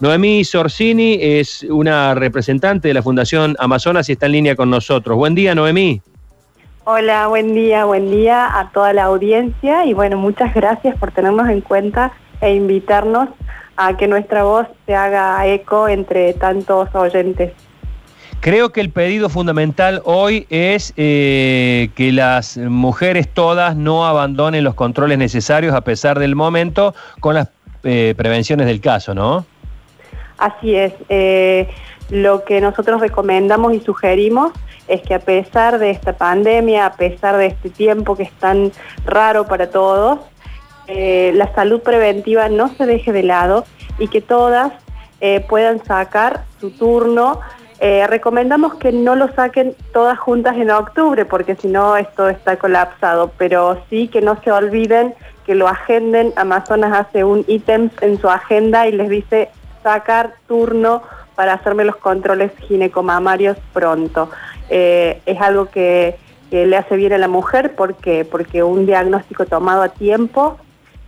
Noemí Sorsini es una representante de la Fundación Amazonas y está en línea con nosotros. Buen día, Noemí. Hola, buen día, buen día a toda la audiencia y bueno, muchas gracias por tenernos en cuenta e invitarnos a que nuestra voz se haga eco entre tantos oyentes. Creo que el pedido fundamental hoy es eh, que las mujeres todas no abandonen los controles necesarios a pesar del momento con las eh, prevenciones del caso, ¿no? Así es. Eh, lo que nosotros recomendamos y sugerimos es que a pesar de esta pandemia, a pesar de este tiempo que es tan raro para todos, eh, la salud preventiva no se deje de lado y que todas eh, puedan sacar su turno. recomendamos que no lo saquen todas juntas en octubre porque si no esto está colapsado, pero sí que no se olviden que lo agenden. Amazonas hace un ítem en su agenda y les dice sacar turno para hacerme los controles ginecomamarios pronto. Eh, es algo que, le hace bien a la mujer porque, porque un diagnóstico tomado a tiempo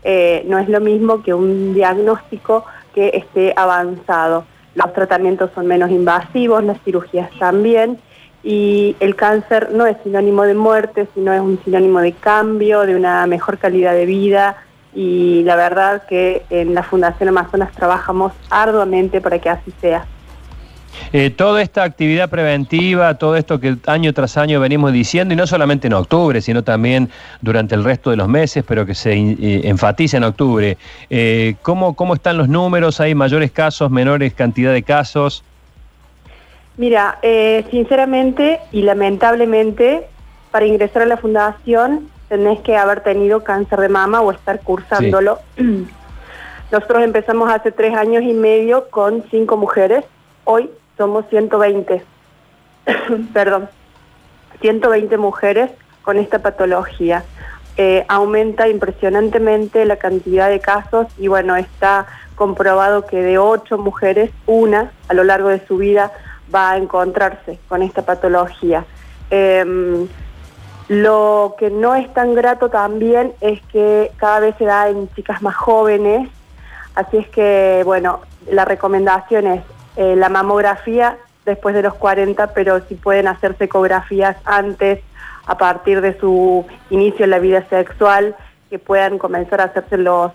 eh, no es lo mismo que un diagnóstico que esté avanzado. Los tratamientos son menos invasivos, las cirugías también, y el cáncer no es sinónimo de muerte, sino es un sinónimo de cambio, de una mejor calidad de vida, y la verdad que en la Fundación Amazonas trabajamos arduamente para que así sea. Eh, toda esta actividad preventiva, todo esto que año tras año venimos diciendo, y no solamente en octubre, sino también durante el resto de los meses, pero que se eh, enfatiza en octubre, eh, ¿cómo, ¿cómo están los números? ¿Hay mayores casos, menores cantidad de casos? Mira, sinceramente y lamentablemente, para ingresar a la fundación tenés que haber tenido cáncer de mama o estar cursándolo. Nosotros empezamos hace tres años y medio con cinco mujeres, hoy somos 120, perdón, 120 mujeres con esta patología. Eh, aumenta impresionantemente la cantidad de casos y bueno, está comprobado que de ocho mujeres, una a lo largo de su vida va a encontrarse con esta patología. Em, lo que no es tan grato también es que cada vez se da en chicas más jóvenes, así es que, bueno, la recomendación es eh, la mamografía después de los 40, pero si pueden hacerse ecografías antes, a partir de su inicio en la vida sexual, que puedan comenzar a hacerse los,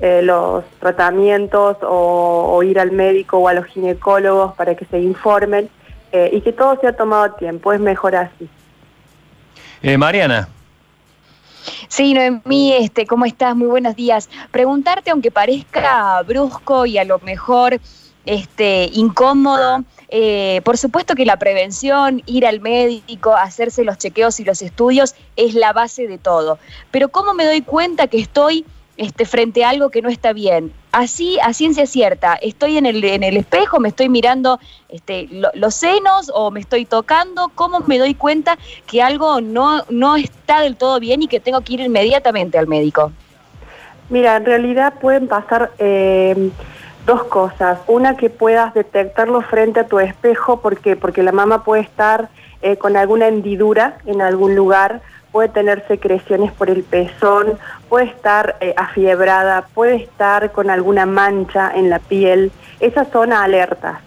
eh, los tratamientos o, ir al médico o a los ginecólogos para que se informen eh, y que todo sea tomado a tiempo, es mejor así. Eh, Mariana. Sí, Noemí, este, ¿cómo estás? Muy buenos días. Preguntarte, aunque parezca brusco y a lo mejor este, incómodo, eh, por supuesto que la prevención, ir al médico, hacerse los chequeos y los estudios es la base de todo. Pero ¿cómo me doy cuenta que estoy este, frente a algo que no está bien. Así, a ciencia cierta, estoy en el, en el espejo, me estoy mirando este, los senos o me estoy tocando, ¿cómo me doy cuenta que algo no, no está del todo bien y que tengo que ir inmediatamente al médico? Mira, en realidad pueden pasar eh, dos cosas. Una, que puedas detectarlo frente a tu espejo, ¿por qué? Porque la mama puede estar eh, con alguna hendidura en algún lugar, puede tener secreciones por el pezón, puede estar eh, afiebrada, puede estar con alguna mancha en la piel. Esas son alertas,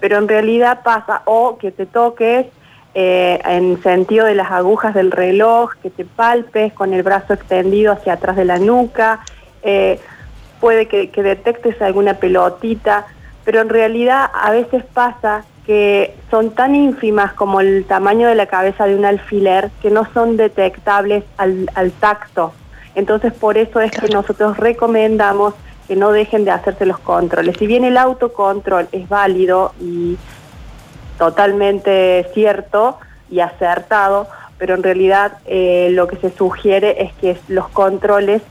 pero en realidad pasa o que te toques eh, en sentido de las agujas del reloj, que te palpes con el brazo extendido hacia atrás de la nuca, eh, puede que detectes alguna pelotita, pero en realidad a veces pasa que son tan ínfimas como el tamaño de la cabeza de un alfiler que no son detectables al, tacto. Entonces por eso es que nosotros recomendamos que no dejen de hacerse los controles. Si bien el autocontrol es válido y totalmente cierto y acertado, pero en realidad eh, lo que se sugiere es que los controles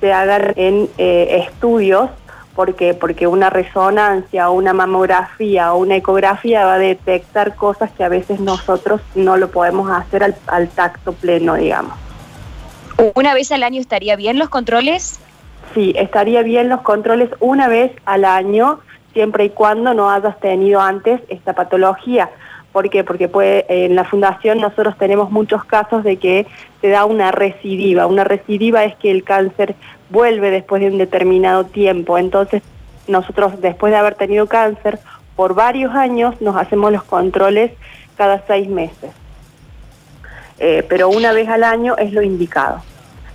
se hagan en eh, estudios ¿Por qué? Porque una resonancia o una mamografía o una ecografía va a detectar cosas que a veces nosotros no lo podemos hacer al, tacto pleno, digamos. ¿Una vez al año estaría bien los controles? Sí, estaría bien los controles una vez al año, siempre y cuando no hayas tenido antes esta patología. ¿Por qué? Porque en la fundación nosotros tenemos muchos casos de que se da una recidiva. Una recidiva es que el cáncer vuelve después de un determinado tiempo. Entonces nosotros después de haber tenido cáncer, por varios años nos hacemos los controles cada seis meses. Eh, pero una vez al año es lo indicado.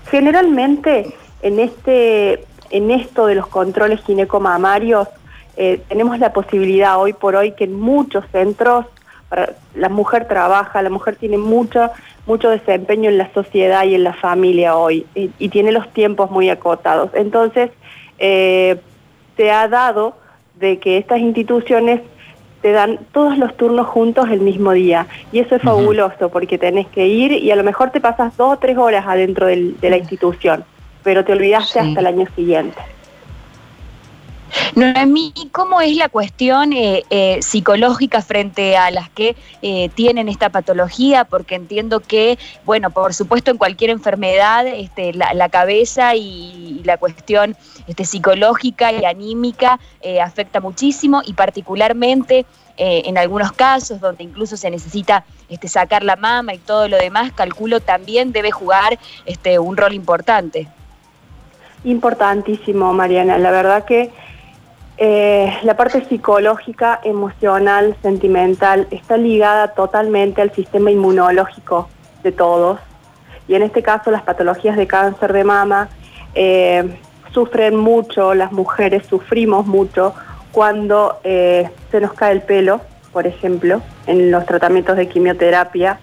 Generalmente en, este, en esto de los controles ginecomamarios eh, tenemos la posibilidad hoy por hoy que en muchos centros la mujer trabaja, la mujer tiene mucho, mucho desempeño en la sociedad y en la familia hoy y, tiene los tiempos muy acotados. Entonces, eh, se ha dado de que estas instituciones te dan todos los turnos juntos el mismo día. Y eso es fabuloso porque tenés que ir y a lo mejor te pasas dos o tres horas adentro de la institución, pero te olvidaste hasta el año siguiente. Noemí, ¿cómo es la cuestión eh, eh, psicológica frente a las que eh, tienen esta patología? Porque entiendo que, bueno, por supuesto en cualquier enfermedad, este, la, cabeza y, la cuestión este, psicológica y anímica afecta muchísimo y particularmente en algunos casos donde incluso se necesita este, sacar la mama y todo lo demás, calculo también debe jugar este, un rol importante. Importantísimo, Mariana. La verdad que eh, la parte psicológica, emocional, sentimental, está ligada totalmente al sistema inmunológico de todos. Y en este caso las patologías de cáncer de mama eh, sufren mucho, las mujeres sufrimos mucho cuando eh, se nos cae el pelo, por ejemplo, en los tratamientos de quimioterapia,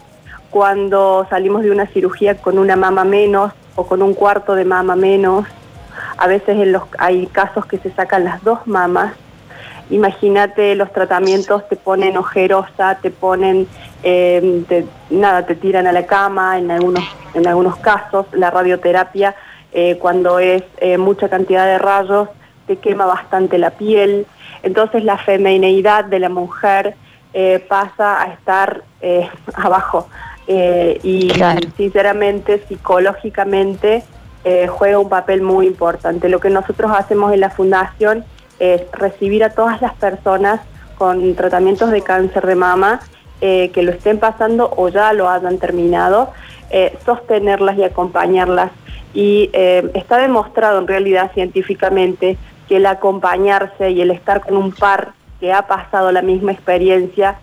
cuando salimos de una cirugía con una mama menos o con un cuarto de mama menos, a veces en los, hay casos que se sacan las dos mamas. Imagínate los tratamientos, te ponen ojerosa, te ponen, em, nada, te tiran a la cama en algunos, en algunos casos. La radioterapia, eh, cuando es eh, mucha cantidad de rayos, te quema bastante la piel. Entonces la femineidad de la mujer eh, pasa a estar abajo. y sinceramente, psicológicamente, eh, juega un papel muy importante. Lo que nosotros hacemos en la fundación es recibir a todas las personas con tratamientos de cáncer de mama eh, que lo estén pasando o ya lo hayan terminado, eh, sostenerlas y acompañarlas. Y está demostrado en realidad científicamente que el acompañarse y el estar con un par que ha pasado la misma experiencia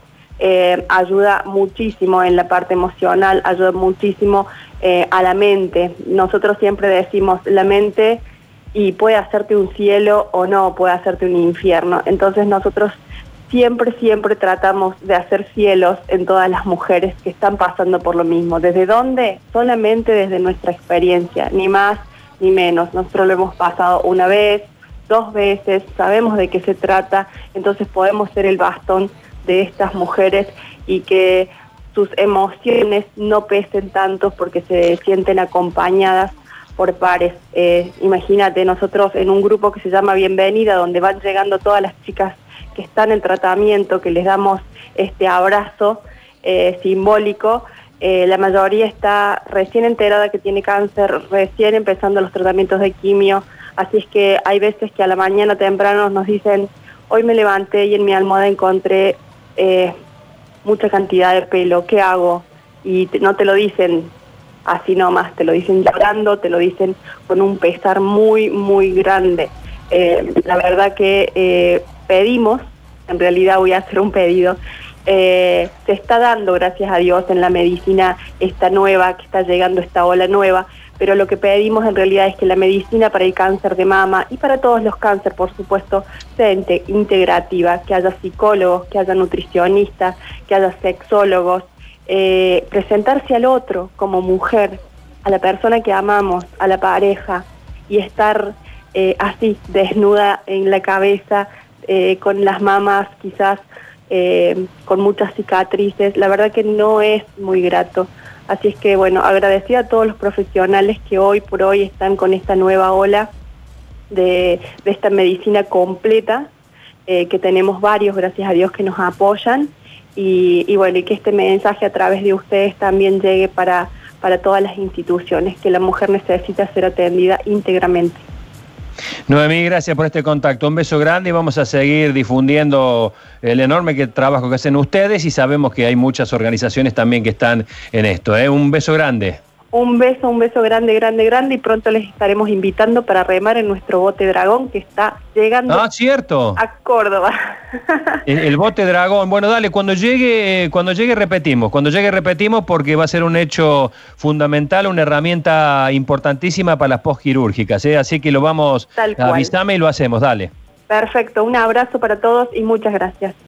ayuda muchísimo en la parte emocional, ayuda muchísimo eh, a la mente. Nosotros siempre decimos la mente y puede hacerte un cielo o no, puede hacerte un infierno. Entonces nosotros siempre, siempre tratamos de hacer cielos en todas las mujeres que están pasando por lo mismo. ¿Desde dónde? Solamente desde nuestra experiencia, ni más ni menos. Nosotros lo hemos pasado una vez, dos veces, sabemos de qué se trata, entonces podemos ser el bastón de estas mujeres y que sus emociones no pesen tanto porque se sienten acompañadas por pares. Eh, imagínate, nosotros en un grupo que se llama Bienvenida, donde van llegando todas las chicas que están en tratamiento, que les damos este abrazo eh, simbólico, eh, la mayoría está recién enterada que tiene cáncer, recién empezando los tratamientos de quimio, así es que hay veces que a la mañana temprano nos dicen, hoy me levanté y en mi almohada encontré mucha cantidad de pelo, ¿qué hago? Y no te lo dicen así nomás, te lo dicen llorando, te lo dicen con un pesar muy, muy grande. Eh, la verdad que eh, pedimos, en realidad voy a hacer un pedido, eh, se está dando, gracias a Dios, en la medicina esta nueva, que está llegando esta ola nueva, pero lo que pedimos en realidad es que la medicina para el cáncer de mama y para todos los cánceres, por supuesto, sea integrativa, que haya psicólogos, que haya nutricionistas, que haya sexólogos, eh, presentarse al otro como mujer, a la persona que amamos, a la pareja, y estar eh, así, desnuda en la cabeza, eh, con las mamas quizás con muchas cicatrices, la verdad que no es muy grato. Así es que, bueno, agradecida a todos los profesionales que hoy por hoy están con esta nueva ola de, esta medicina completa, eh, que tenemos varios, gracias a Dios, que nos apoyan. Y, bueno, y que este mensaje a través de ustedes también llegue para, para todas las instituciones, que la mujer necesita ser atendida íntegramente. Noemí, gracias por este contacto. Un beso grande y vamos a seguir difundiendo el enorme trabajo que hacen ustedes y sabemos que hay muchas organizaciones también que están en esto. ¿eh? Un beso grande. Un beso, un beso grande, grande, grande y pronto les estaremos invitando para remar en nuestro bote dragón que está llegando ah, cierto. a Córdoba. El, bote dragón. Bueno, dale, cuando llegue, cuando llegue repetimos, cuando llegue repetimos porque va a ser un hecho fundamental, una herramienta importantísima para las postquirúrgicas, ¿eh? así que lo vamos, a avisame y lo hacemos, dale. Perfecto, un abrazo para todos y muchas gracias.